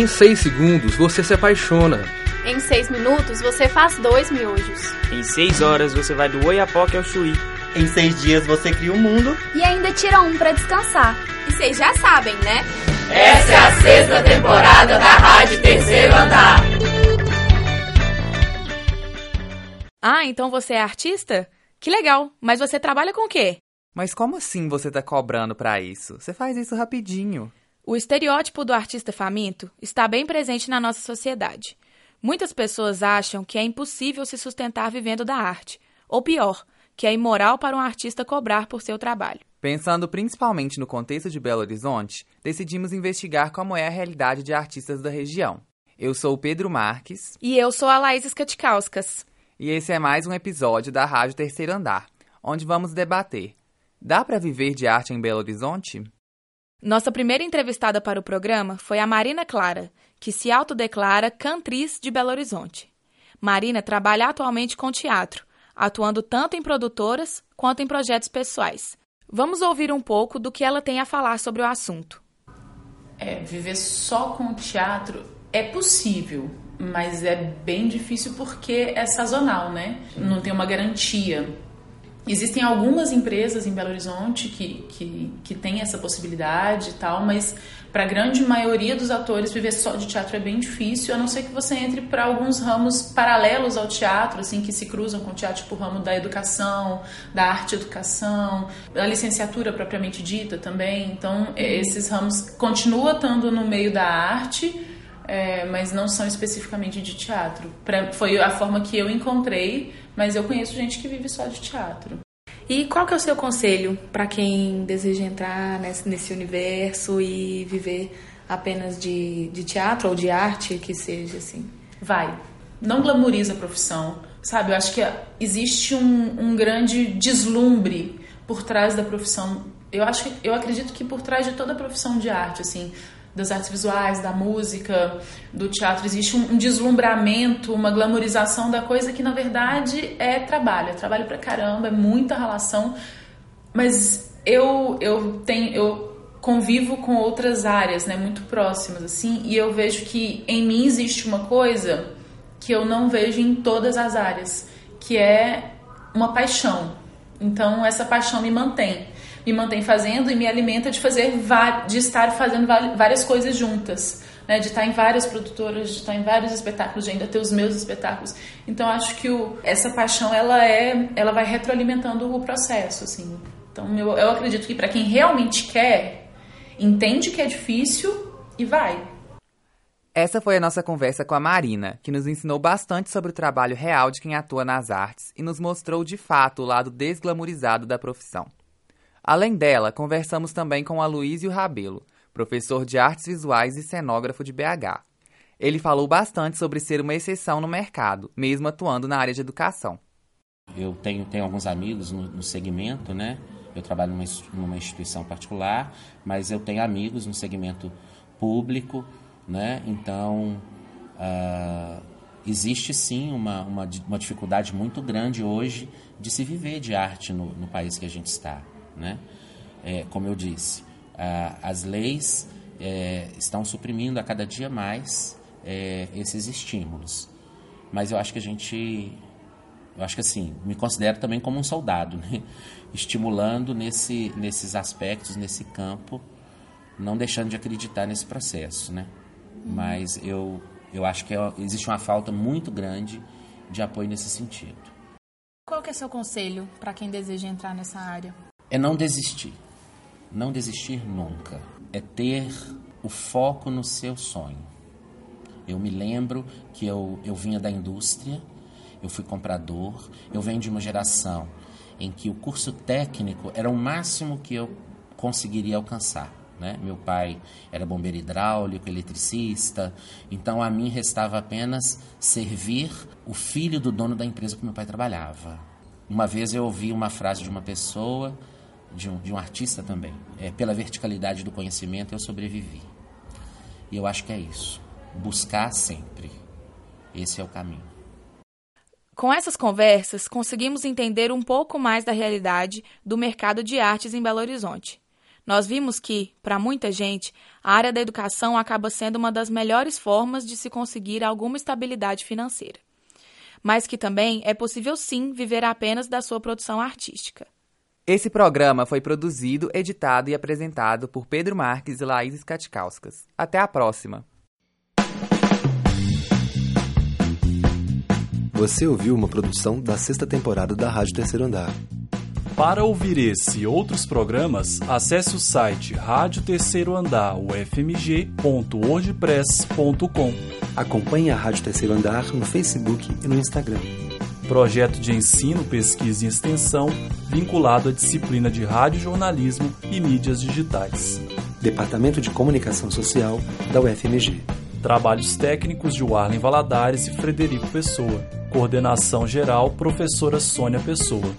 Em 6 segundos você se apaixona. Em 6 minutos você faz dois miojos. Em 6 horas você vai do Oiapoque ao Chuí. Em 6 dias você cria o um mundo. E ainda tira um para descansar. E vocês já sabem, né? Essa é a sexta temporada da Rádio Terceiro Andar. Ah, então você é artista? Que legal, mas você trabalha com o quê? Mas como assim você tá cobrando para isso? Você faz isso rapidinho. O estereótipo do artista faminto está bem presente na nossa sociedade. Muitas pessoas acham que é impossível se sustentar vivendo da arte, ou pior, que é imoral para um artista cobrar por seu trabalho. Pensando principalmente no contexto de Belo Horizonte, decidimos investigar como é a realidade de artistas da região. Eu sou o Pedro Marques. E eu sou a Laís Skatikauskas. E esse é mais um episódio da Rádio Terceiro Andar, onde vamos debater: dá para viver de arte em Belo Horizonte? Nossa primeira entrevistada para o programa foi a Marina Clara, que se autodeclara cantriz de Belo Horizonte. Marina trabalha atualmente com teatro, atuando tanto em produtoras quanto em projetos pessoais. Vamos ouvir um pouco do que ela tem a falar sobre o assunto. É, viver só com teatro é possível, mas é bem difícil porque é sazonal, né? Não tem uma garantia. Existem algumas empresas em Belo Horizonte que, que, que têm essa possibilidade e tal, mas para a grande maioria dos atores viver só de teatro é bem difícil, a não ser que você entre para alguns ramos paralelos ao teatro, assim, que se cruzam com o teatro, tipo o ramo da educação, da arte educação, da licenciatura propriamente dita também. Então, esses ramos continuam estando no meio da arte, é, mas não são especificamente de teatro. Pra, foi a forma que eu encontrei, mas eu conheço gente que vive só de teatro. E qual que é o seu conselho para quem deseja entrar nesse, nesse, universo e viver apenas de, de teatro ou de arte, que seja assim? Vai. Não glamoriza a profissão, sabe? Eu acho que existe um, um grande deslumbre por trás da profissão. Eu acho eu acredito que por trás de toda a profissão de arte, assim, das artes visuais, da música, do teatro, existe um, um deslumbramento, uma glamorização da coisa que na verdade é trabalho, é trabalho pra caramba, é muita relação, mas eu eu tenho eu convivo com outras áreas, né, muito próximas assim, e eu vejo que em mim existe uma coisa que eu não vejo em todas as áreas, que é uma paixão. Então essa paixão me mantém me mantém fazendo e me alimenta de fazer de estar fazendo várias coisas juntas. Né, de estar em várias produtoras, de estar em vários espetáculos, de ainda ter os meus espetáculos. Então acho que o, essa paixão ela é, ela vai retroalimentando o processo, assim. Então eu, eu acredito que para quem realmente quer, entende que é difícil e vai. Essa foi a nossa conversa com a Marina, que nos ensinou bastante sobre o trabalho real de quem atua nas artes e nos mostrou de fato o lado desglamorizado da profissão. Além dela, conversamos também com Aloysio Rabelo, professor de artes visuais e cenógrafo de BH. Ele falou bastante sobre ser uma exceção no mercado, mesmo atuando na área de educação. Eu tenho, tenho alguns amigos no, no segmento, né? Eu trabalho numa, numa instituição particular, mas eu tenho amigos no segmento público, né? Então, uh, existe sim uma, uma, uma, dificuldade muito grande hoje de se viver de arte no, no país que a gente está. Né? É, como eu disse, a, as leis é, estão suprimindo a cada dia mais é, esses estímulos. Mas eu acho que a gente, eu acho que assim, me considero também como um soldado, né? estimulando nesse, nesses aspectos, nesse campo, não deixando de acreditar nesse processo, né? Mas eu, eu acho que é, existe uma falta muito grande de apoio nesse sentido. Qual que é seu conselho para quem deseja entrar nessa área? É não desistir. Não desistir nunca. É ter o foco no seu sonho. Eu me lembro que eu, eu vinha da indústria, eu fui comprador, eu venho de uma geração em que o curso técnico era o máximo que eu conseguiria alcançar. Né? Meu pai era bombeiro hidráulico, eletricista, então a mim restava apenas servir o filho do dono da empresa que meu pai trabalhava. Uma vez eu ouvi uma frase de uma pessoa de um, de um artista também. É, pela verticalidade do conhecimento eu sobrevivi. E eu acho que é isso. Buscar sempre. Esse é o caminho. Com essas conversas, conseguimos entender um pouco mais da realidade do mercado de artes em Belo Horizonte. nós vimos que, para muita gente, a área da educação acaba sendo uma das melhores formas de se conseguir alguma estabilidade financeira. Mas que também é possível sim viver apenas da sua produção artística. Esse programa foi produzido, editado e apresentado por Pedro Marques e Laís Skatikauskas. Até a próxima! Você ouviu uma produção da sexta temporada da Rádio Terceiro Andar. Para ouvir esse e outros programas, acesse o site Rádio Terceiro Andar, ufmg.wordpress.com. Acompanhe a Rádio Terceiro Andar no Facebook e no Instagram. Projeto de ensino, pesquisa e extensão vinculado à disciplina de rádio jornalismo e mídias digitais. Departamento de Comunicação Social da UFMG. Trabalhos técnicos de Warlen Valadares e Frederico Pessoa. Coordenação geral, professora Sônia Pessoa.